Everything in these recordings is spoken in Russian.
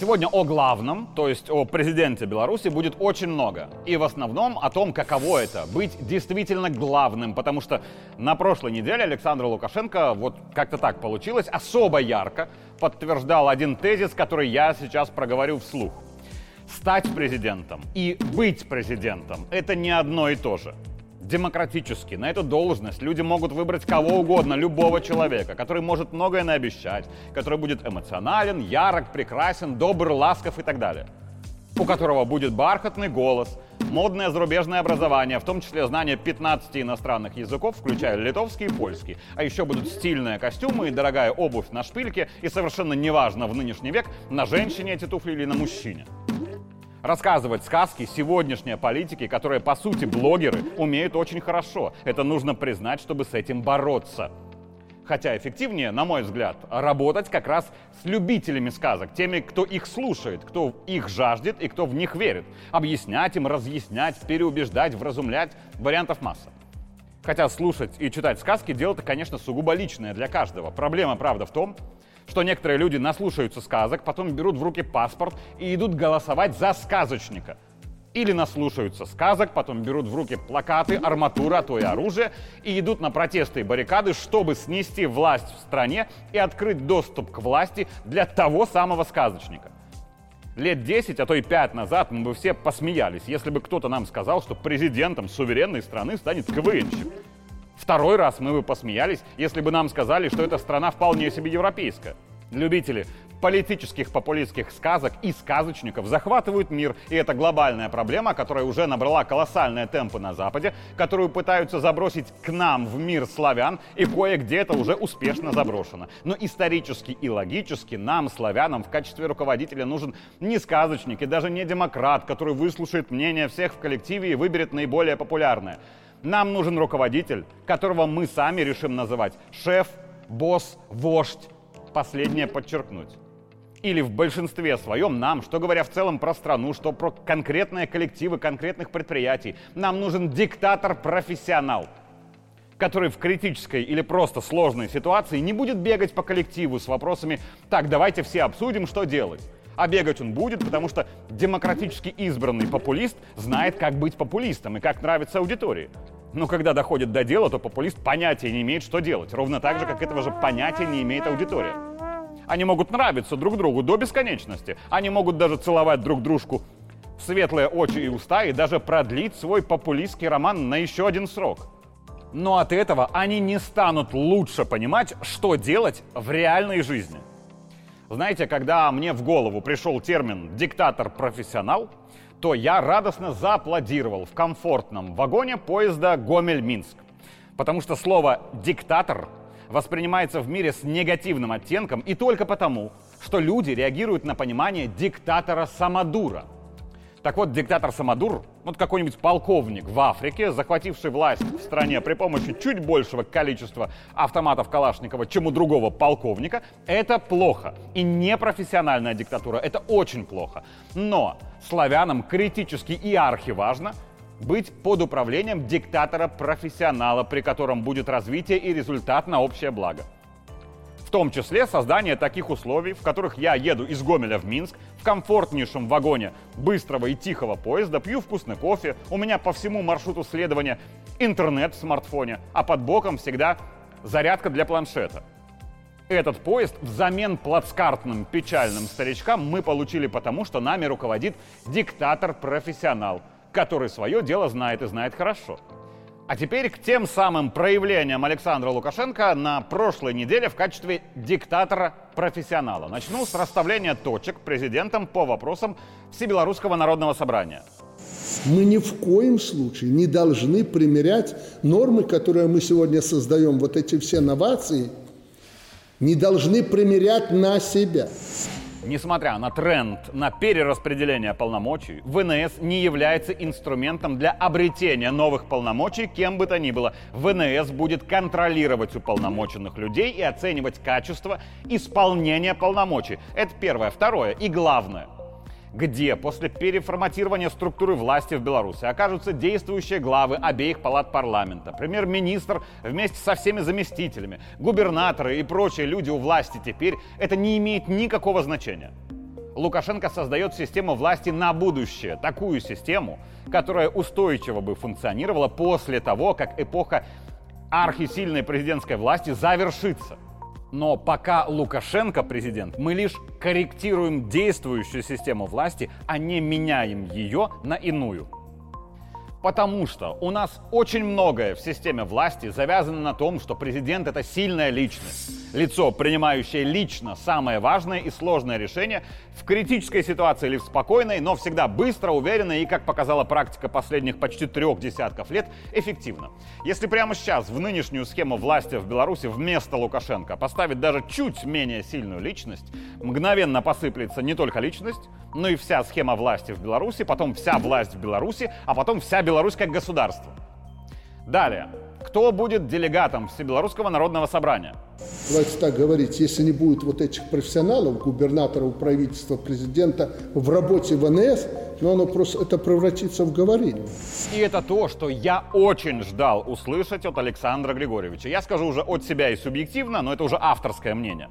Сегодня о главном, то есть о президенте Беларуси, будет очень много. И в основном о том, каково это — быть действительно главным. Потому что на прошлой неделе Александр Лукашенко, вот как-то так получилось, особо ярко подтверждал один тезис, который я сейчас проговорю вслух. Стать президентом и быть президентом — это не одно и то же демократически. На эту должность люди могут выбрать кого угодно, любого человека, который может многое наобещать, который будет эмоционален, ярок, прекрасен, добр, ласков и так далее. У которого будет бархатный голос, модное зарубежное образование, в том числе знание 15 иностранных языков, включая литовский и польский. А еще будут стильные костюмы и дорогая обувь на шпильке, и совершенно неважно в нынешний век, на женщине эти туфли или на мужчине рассказывать сказки сегодняшние политики, которые, по сути, блогеры, умеют очень хорошо. Это нужно признать, чтобы с этим бороться. Хотя эффективнее, на мой взгляд, работать как раз с любителями сказок, теми, кто их слушает, кто их жаждет и кто в них верит. Объяснять им, разъяснять, переубеждать, вразумлять. Вариантов масса. Хотя слушать и читать сказки – дело-то, конечно, сугубо личное для каждого. Проблема, правда, в том, что некоторые люди наслушаются сказок, потом берут в руки паспорт и идут голосовать за сказочника. Или наслушаются сказок, потом берут в руки плакаты, арматура, а то и оружие, и идут на протесты и баррикады, чтобы снести власть в стране и открыть доступ к власти для того самого сказочника. Лет 10, а то и 5 назад мы бы все посмеялись, если бы кто-то нам сказал, что президентом суверенной страны станет КВНщик. Второй раз мы бы посмеялись, если бы нам сказали, что эта страна вполне себе европейская. Любители политических популистских сказок и сказочников захватывают мир, и это глобальная проблема, которая уже набрала колоссальные темпы на Западе, которую пытаются забросить к нам в мир славян, и кое-где это уже успешно заброшено. Но исторически и логически нам, славянам, в качестве руководителя нужен не сказочник и даже не демократ, который выслушает мнение всех в коллективе и выберет наиболее популярное. Нам нужен руководитель, которого мы сами решим называть шеф, босс, вождь. Последнее подчеркнуть. Или в большинстве своем нам, что говоря в целом про страну, что про конкретные коллективы конкретных предприятий, нам нужен диктатор-профессионал, который в критической или просто сложной ситуации не будет бегать по коллективу с вопросами «так, давайте все обсудим, что делать». А бегать он будет, потому что демократически избранный популист знает, как быть популистом и как нравится аудитории. Но когда доходит до дела, то популист понятия не имеет, что делать. Ровно так же, как этого же понятия не имеет аудитория. Они могут нравиться друг другу до бесконечности. Они могут даже целовать друг дружку в светлые очи и уста и даже продлить свой популистский роман на еще один срок. Но от этого они не станут лучше понимать, что делать в реальной жизни. Знаете, когда мне в голову пришел термин «диктатор-профессионал», то я радостно зааплодировал в комфортном вагоне поезда Гомель-Минск. Потому что слово «диктатор» воспринимается в мире с негативным оттенком и только потому, что люди реагируют на понимание диктатора-самодура – так вот, диктатор Самодур, вот какой-нибудь полковник в Африке, захвативший власть в стране при помощи чуть большего количества автоматов Калашникова, чем у другого полковника, это плохо. И непрофессиональная диктатура, это очень плохо. Но славянам критически и архиважно быть под управлением диктатора-профессионала, при котором будет развитие и результат на общее благо том числе создание таких условий, в которых я еду из Гомеля в Минск в комфортнейшем вагоне быстрого и тихого поезда, пью вкусный кофе, у меня по всему маршруту следования интернет в смартфоне, а под боком всегда зарядка для планшета. Этот поезд взамен плацкартным печальным старичкам мы получили потому, что нами руководит диктатор-профессионал, который свое дело знает и знает хорошо. А теперь к тем самым проявлениям Александра Лукашенко на прошлой неделе в качестве диктатора-профессионала. Начну с расставления точек президентом по вопросам Всебелорусского народного собрания. Мы ни в коем случае не должны примерять нормы, которые мы сегодня создаем, вот эти все новации, не должны примерять на себя. Несмотря на тренд на перераспределение полномочий, ВНС не является инструментом для обретения новых полномочий кем бы то ни было. ВНС будет контролировать уполномоченных людей и оценивать качество исполнения полномочий. Это первое. Второе и главное где после переформатирования структуры власти в Беларуси окажутся действующие главы обеих палат парламента, премьер-министр вместе со всеми заместителями, губернаторы и прочие люди у власти теперь, это не имеет никакого значения. Лукашенко создает систему власти на будущее, такую систему, которая устойчиво бы функционировала после того, как эпоха архисильной президентской власти завершится. Но пока Лукашенко президент, мы лишь корректируем действующую систему власти, а не меняем ее на иную. Потому что у нас очень многое в системе власти завязано на том, что президент это сильная личность. Лицо, принимающее лично самое важное и сложное решение в критической ситуации или в спокойной, но всегда быстро, уверенно и, как показала практика последних почти трех десятков лет, эффективно. Если прямо сейчас в нынешнюю схему власти в Беларуси вместо Лукашенко поставить даже чуть менее сильную личность, мгновенно посыплется не только личность, но и вся схема власти в Беларуси, потом вся власть в Беларуси, а потом вся Беларусь как государство. Далее. Кто будет делегатом Всебелорусского народного собрания? Давайте так говорить, если не будет вот этих профессионалов, губернаторов, правительства, президента в работе ВНС, ну оно просто это превратится в говорение. И это то, что я очень ждал услышать от Александра Григорьевича. Я скажу уже от себя и субъективно, но это уже авторское мнение.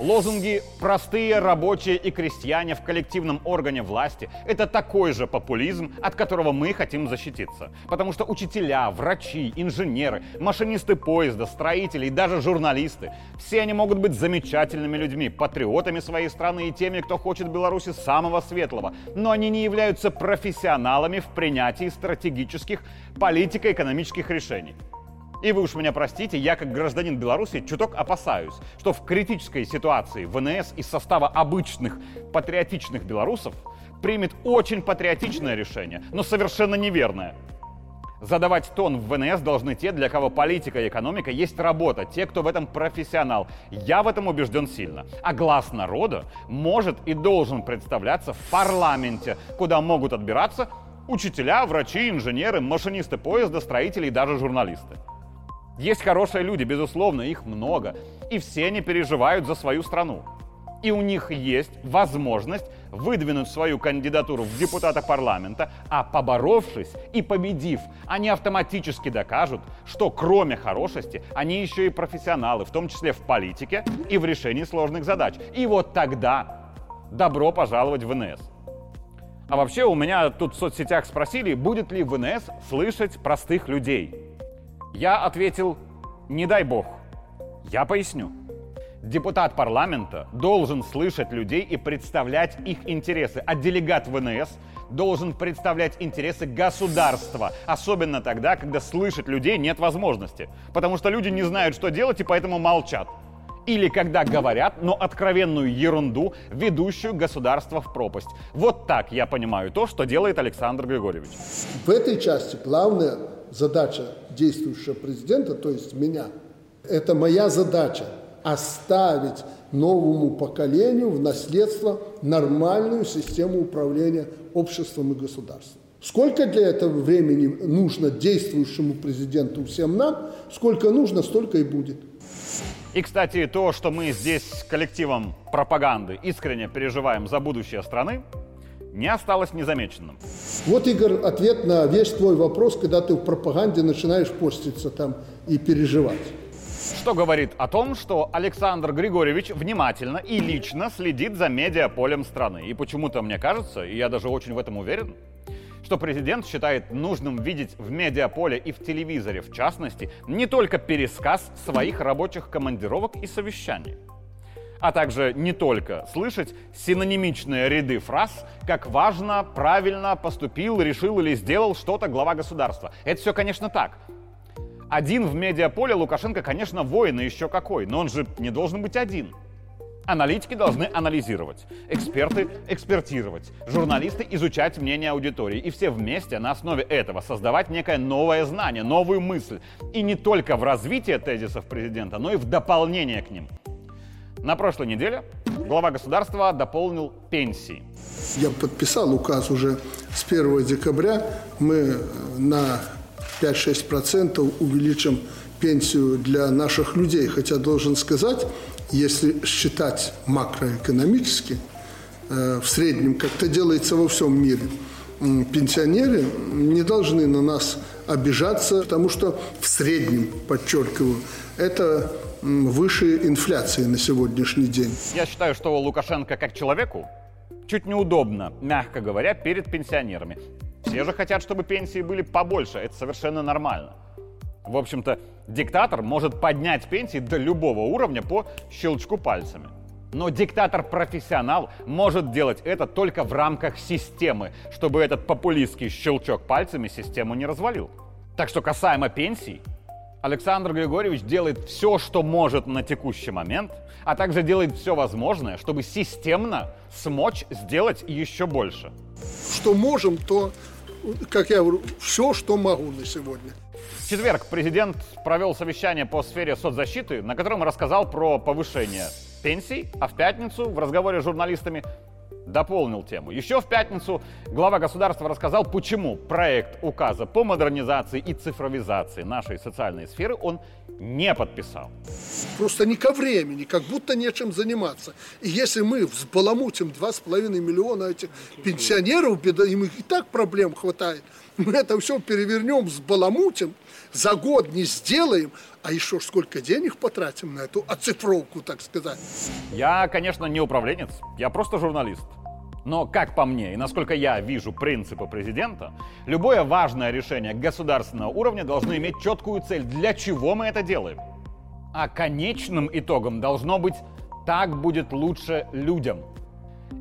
Лозунги «простые рабочие и крестьяне в коллективном органе власти» — это такой же популизм, от которого мы хотим защититься. Потому что учителя, врачи, инженеры, машинисты поезда, строители и даже журналисты — все они могут быть замечательными людьми, патриотами своей страны и теми, кто хочет Беларуси самого светлого. Но они не являются профессионалами в принятии стратегических политико-экономических решений. И вы уж меня простите, я как гражданин Беларуси чуток опасаюсь, что в критической ситуации ВНС из состава обычных патриотичных белорусов примет очень патриотичное решение, но совершенно неверное. Задавать тон в ВНС должны те, для кого политика и экономика есть работа, те, кто в этом профессионал. Я в этом убежден сильно. А глаз народа может и должен представляться в парламенте, куда могут отбираться учителя, врачи, инженеры, машинисты поезда, строители и даже журналисты. Есть хорошие люди, безусловно, их много. И все они переживают за свою страну. И у них есть возможность выдвинуть свою кандидатуру в депутата парламента, а поборовшись и победив, они автоматически докажут, что кроме хорошести, они еще и профессионалы, в том числе в политике и в решении сложных задач. И вот тогда добро пожаловать в ВНС. А вообще у меня тут в соцсетях спросили, будет ли ВНС слышать простых людей. Я ответил, не дай бог. Я поясню. Депутат парламента должен слышать людей и представлять их интересы, а делегат ВНС должен представлять интересы государства, особенно тогда, когда слышать людей нет возможности, потому что люди не знают, что делать и поэтому молчат. Или когда говорят, но откровенную ерунду, ведущую государство в пропасть. Вот так я понимаю то, что делает Александр Григорьевич. В этой части главная задача действующего президента, то есть меня, это моя задача оставить новому поколению в наследство нормальную систему управления обществом и государством. Сколько для этого времени нужно действующему президенту всем нам, сколько нужно, столько и будет. И, кстати, то, что мы здесь коллективом пропаганды искренне переживаем за будущее страны, не осталось незамеченным. Вот, Игорь, ответ на весь твой вопрос, когда ты в пропаганде начинаешь поститься там и переживать. Что говорит о том, что Александр Григорьевич внимательно и лично следит за медиаполем страны. И почему-то мне кажется, и я даже очень в этом уверен, что президент считает нужным видеть в медиаполе и в телевизоре, в частности, не только пересказ своих рабочих командировок и совещаний, а также не только слышать синонимичные ряды фраз, как важно, правильно поступил, решил или сделал что-то глава государства. Это все, конечно, так. Один в медиаполе Лукашенко, конечно, воин и еще какой, но он же не должен быть один. Аналитики должны анализировать, эксперты экспертировать, журналисты изучать мнение аудитории. И все вместе на основе этого создавать некое новое знание, новую мысль. И не только в развитии тезисов президента, но и в дополнение к ним. На прошлой неделе Глава государства дополнил пенсии. Я подписал указ уже с 1 декабря. Мы на 5-6% увеличим пенсию для наших людей. Хотя должен сказать, если считать макроэкономически, э, в среднем, как это делается во всем мире, пенсионеры не должны на нас обижаться, потому что в среднем, подчеркиваю, это выше инфляции на сегодняшний день. Я считаю, что Лукашенко как человеку чуть неудобно, мягко говоря, перед пенсионерами. Все же хотят, чтобы пенсии были побольше. Это совершенно нормально. В общем-то, диктатор может поднять пенсии до любого уровня по щелчку пальцами. Но диктатор-профессионал может делать это только в рамках системы, чтобы этот популистский щелчок пальцами систему не развалил. Так что касаемо пенсий, Александр Григорьевич делает все, что может на текущий момент, а также делает все возможное, чтобы системно смочь сделать еще больше. Что можем, то, как я говорю, все, что могу на сегодня. В четверг президент провел совещание по сфере соцзащиты, на котором рассказал про повышение пенсий, а в пятницу в разговоре с журналистами дополнил тему. Еще в пятницу глава государства рассказал, почему проект указа по модернизации и цифровизации нашей социальной сферы он не подписал. Просто не ко времени, как будто нечем заниматься. И если мы взбаламутим 2,5 миллиона этих пенсионеров, им и так проблем хватает, мы это все перевернем, взбаламутим, за год не сделаем, а еще сколько денег потратим на эту оцифровку, так сказать. Я, конечно, не управленец, я просто журналист. Но, как по мне, и насколько я вижу принципы президента, любое важное решение государственного уровня должно иметь четкую цель, для чего мы это делаем. А конечным итогом должно быть «так будет лучше людям».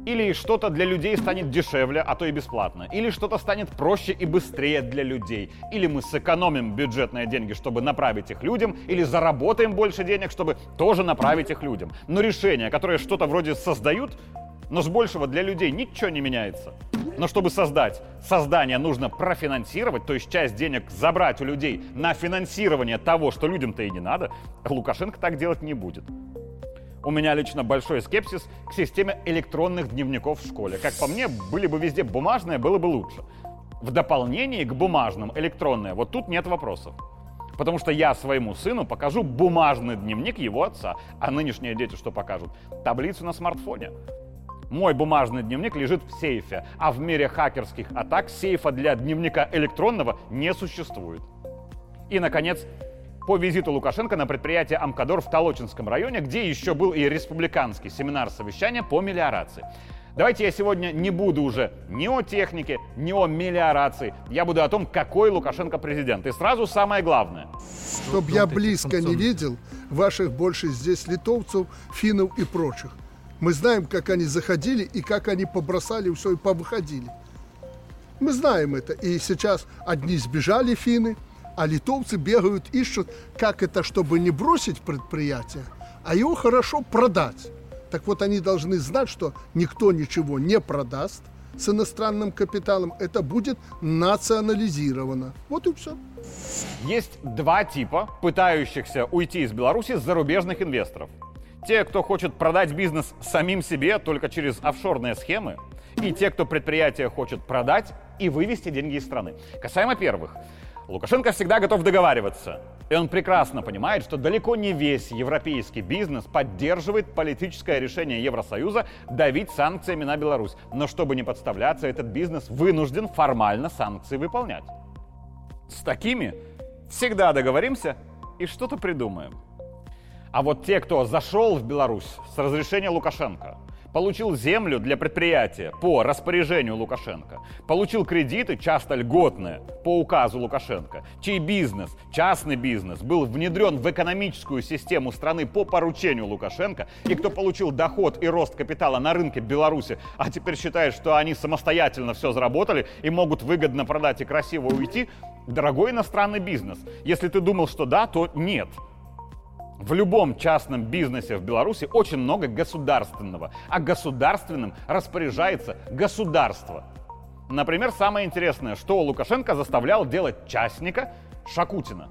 Или что-то для людей станет дешевле, а то и бесплатно. Или что-то станет проще и быстрее для людей. Или мы сэкономим бюджетные деньги, чтобы направить их людям. Или заработаем больше денег, чтобы тоже направить их людям. Но решения, которые что-то вроде создают, но с большего для людей ничего не меняется. Но чтобы создать создание нужно профинансировать, то есть часть денег забрать у людей на финансирование того, что людям-то и не надо, Лукашенко так делать не будет. У меня лично большой скепсис к системе электронных дневников в школе. Как по мне, были бы везде бумажные, было бы лучше. В дополнении к бумажным электронные, вот тут нет вопросов. Потому что я своему сыну покажу бумажный дневник его отца, а нынешние дети что покажут? Таблицу на смартфоне. Мой бумажный дневник лежит в сейфе, а в мире хакерских атак сейфа для дневника электронного не существует. И, наконец, по визиту Лукашенко на предприятие Амкадор в Толочинском районе, где еще был и республиканский семинар совещания по мелиорации. Давайте я сегодня не буду уже ни о технике, ни о мелиорации. Я буду о том, какой Лукашенко президент. И сразу самое главное. Чтобы я близко не видел ваших больше здесь литовцев, финнов и прочих. Мы знаем, как они заходили и как они побросали все и повыходили. Мы знаем это. И сейчас одни сбежали финны, а литовцы бегают, ищут, как это, чтобы не бросить предприятие, а его хорошо продать. Так вот, они должны знать, что никто ничего не продаст с иностранным капиталом. Это будет национализировано. Вот и все. Есть два типа пытающихся уйти из Беларуси зарубежных инвесторов – те, кто хочет продать бизнес самим себе только через офшорные схемы, и те, кто предприятие хочет продать и вывести деньги из страны. Касаемо первых, Лукашенко всегда готов договариваться. И он прекрасно понимает, что далеко не весь европейский бизнес поддерживает политическое решение Евросоюза давить санкциями на Беларусь. Но чтобы не подставляться, этот бизнес вынужден формально санкции выполнять. С такими всегда договоримся и что-то придумаем. А вот те, кто зашел в Беларусь с разрешения Лукашенко, получил землю для предприятия по распоряжению Лукашенко, получил кредиты, часто льготные, по указу Лукашенко, чей бизнес, частный бизнес, был внедрен в экономическую систему страны по поручению Лукашенко, и кто получил доход и рост капитала на рынке Беларуси, а теперь считает, что они самостоятельно все заработали и могут выгодно продать и красиво уйти, дорогой иностранный бизнес. Если ты думал, что да, то нет – в любом частном бизнесе в Беларуси очень много государственного, а государственным распоряжается государство. Например, самое интересное, что Лукашенко заставлял делать частника, Шакутина.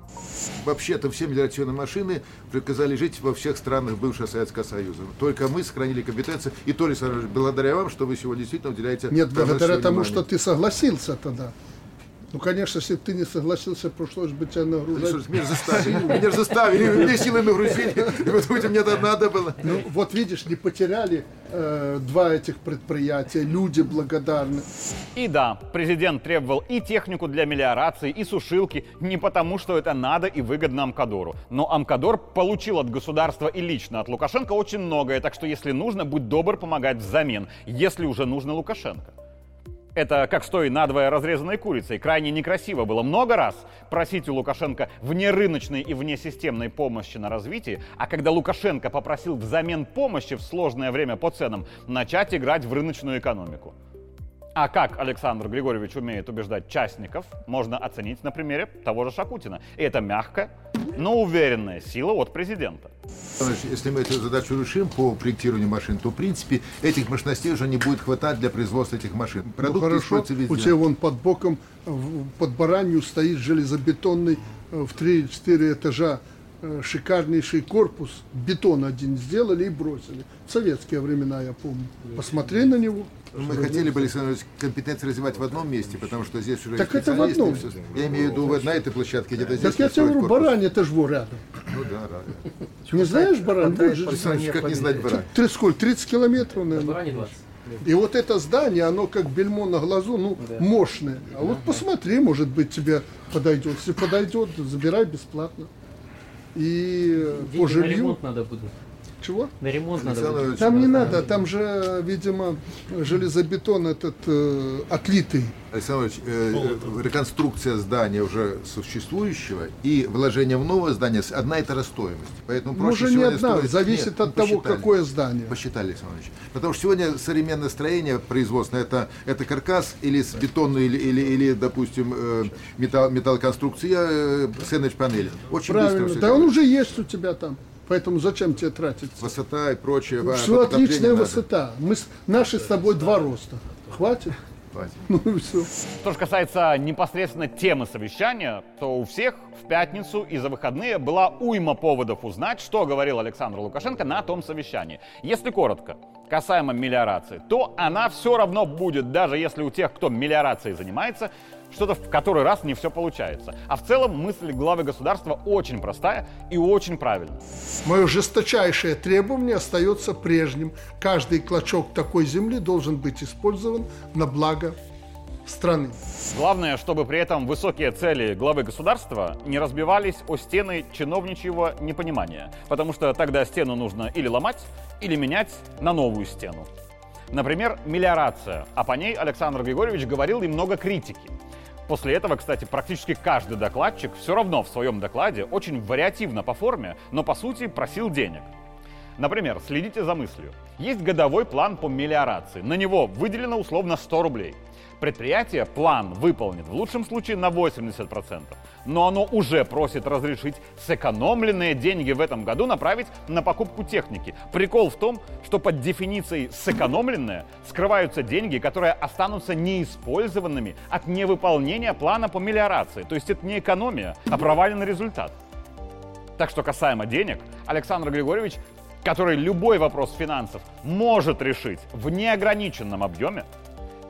Вообще-то все мелиоративные машины приказали жить во всех странах бывшего Советского Союза. Только мы сохранили компетенции. И то ли благодаря вам, что вы сегодня действительно уделяете... Нет, благодаря тому, внимание. что ты согласился тогда. Ну, конечно, если бы ты не согласился, пришлось бы тебя нагружать. Меня же заставили, меня же заставили, мне силы нагрузили. И вот мне это надо было. Ну, вот видишь, не потеряли э, два этих предприятия, люди благодарны. И да, президент требовал и технику для мелиорации, и сушилки, не потому, что это надо и выгодно Амкадору. Но Амкадор получил от государства и лично от Лукашенко очень многое, так что если нужно, будь добр помогать взамен, если уже нужно Лукашенко. Это как с той надвое разрезанной курицей. Крайне некрасиво было много раз просить у Лукашенко внерыночной и внесистемной помощи на развитие, а когда Лукашенко попросил взамен помощи в сложное время по ценам начать играть в рыночную экономику. А как Александр Григорьевич умеет убеждать частников, можно оценить на примере того же Шакутина. И это мягкая, но уверенная сила от президента. Если мы эту задачу решим по проектированию машин, то, в принципе, этих мощностей уже не будет хватать для производства этих машин. Ну, Продукты ну, хорошо, у тебя вон под боком, под баранью стоит железобетонный э, в 3-4 этажа шикарнейший корпус, бетон один сделали и бросили. В советские времена, я помню. Посмотри на него. Мы хотели бы, Александр компетенции развивать в одном месте, потому что здесь уже Так это в одном. Все. Я имею в виду на этой площадке, где-то здесь. Так я тебе говорю, барань, это же рядом. Ну да, да. Не знаешь барань? Александр, как не знать барань? Ты сколько, 30 километров, наверное? И вот это здание, оно как бельмо на глазу, ну, да. мощное. А вот посмотри, может быть, тебе подойдет. Если подойдет, забирай бесплатно. И Деньги по жилью... надо будет. Чего? На ремонт надо будет. Там не надо, там же, видимо, железобетон этот э, отлитый. Александр э, реконструкция здания уже существующего и вложение в новое здание одна и та же стоимость. Поэтому проще Может, не одна, строить... зависит Нет, от того, какое здание. Посчитали, Александр Потому что сегодня современное строение производственное, это, это каркас или с бетонной, или, или, или допустим, э, металл, металлоконструкция, э, сэндвич-панель. Очень Правильно, быстро да он уже есть у тебя там. Поэтому зачем тебе тратить? Высота и прочее. Все отличная надо. высота. Мы, наши с тобой два роста. Хватит? Хватит. Ну и все. Что же касается непосредственно темы совещания, то у всех в пятницу и за выходные была уйма поводов узнать, что говорил Александр Лукашенко на том совещании. Если коротко, касаемо мелиорации, то она все равно будет, даже если у тех, кто мелиорацией занимается, что-то в который раз не все получается. А в целом мысль главы государства очень простая и очень правильная. Мое жесточайшее требование остается прежним. Каждый клочок такой земли должен быть использован на благо страны. Главное, чтобы при этом высокие цели главы государства не разбивались о стены чиновничьего непонимания, потому что тогда стену нужно или ломать, или менять на новую стену. Например, мелиорация, а по ней Александр Григорьевич говорил и много критики. После этого, кстати, практически каждый докладчик все равно в своем докладе очень вариативно по форме, но по сути просил денег. Например, следите за мыслью. Есть годовой план по мелиорации. На него выделено условно 100 рублей. Предприятие план выполнит в лучшем случае на 80%, но оно уже просит разрешить сэкономленные деньги в этом году направить на покупку техники. Прикол в том, что под дефиницией «сэкономленные» скрываются деньги, которые останутся неиспользованными от невыполнения плана по мелиорации. То есть это не экономия, а проваленный результат. Так что касаемо денег, Александр Григорьевич который любой вопрос финансов может решить в неограниченном объеме,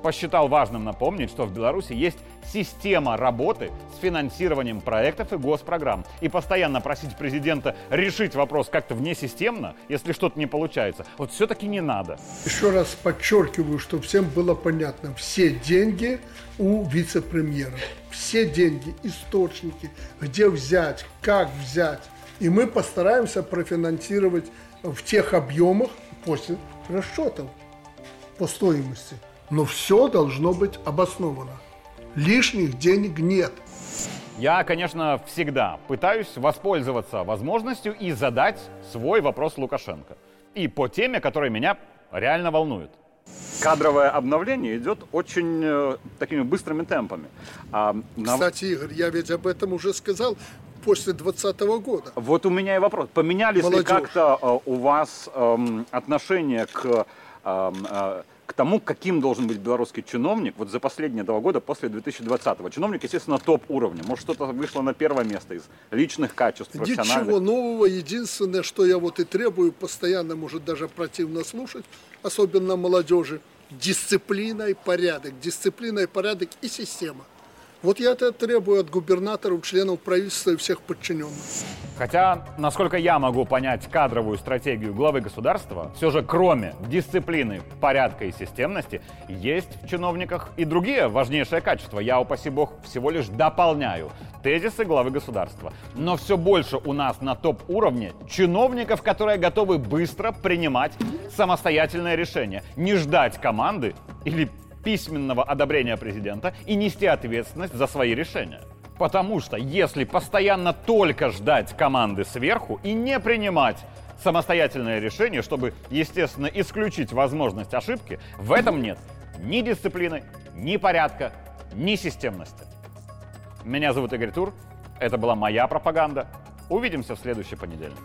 посчитал важным напомнить, что в Беларуси есть система работы с финансированием проектов и госпрограмм. И постоянно просить президента решить вопрос как-то внесистемно, если что-то не получается, вот все-таки не надо. Еще раз подчеркиваю, чтобы всем было понятно, все деньги у вице-премьера. Все деньги, источники, где взять, как взять. И мы постараемся профинансировать в тех объемах после расчетов по стоимости. Но все должно быть обосновано. Лишних денег нет. Я, конечно, всегда пытаюсь воспользоваться возможностью и задать свой вопрос Лукашенко. И по теме, которая меня реально волнует. Кадровое обновление идет очень э, такими быстрыми темпами. А, Кстати, Игорь, я ведь об этом уже сказал после 2020 года. Вот у меня и вопрос. Поменялись Молодежь. ли как-то э, у вас э, отношение к э, э, к тому, каким должен быть белорусский чиновник вот за последние два года после 2020-го. Чиновник, естественно, топ уровня. Может, что-то вышло на первое место из личных качеств, профессиональных. Ничего нового. Единственное, что я вот и требую постоянно, может даже противно слушать, особенно молодежи, дисциплина и порядок. Дисциплина и порядок и система. Вот я это требую от губернаторов, членов правительства и всех подчиненных. Хотя, насколько я могу понять кадровую стратегию главы государства, все же кроме дисциплины, порядка и системности, есть в чиновниках и другие важнейшие качества. Я, упаси бог, всего лишь дополняю тезисы главы государства. Но все больше у нас на топ-уровне чиновников, которые готовы быстро принимать самостоятельное решение, не ждать команды или письменного одобрения президента и нести ответственность за свои решения. Потому что если постоянно только ждать команды сверху и не принимать самостоятельное решение, чтобы, естественно, исключить возможность ошибки, в этом нет ни дисциплины, ни порядка, ни системности. Меня зовут Игорь Тур. Это была моя пропаганда. Увидимся в следующий понедельник.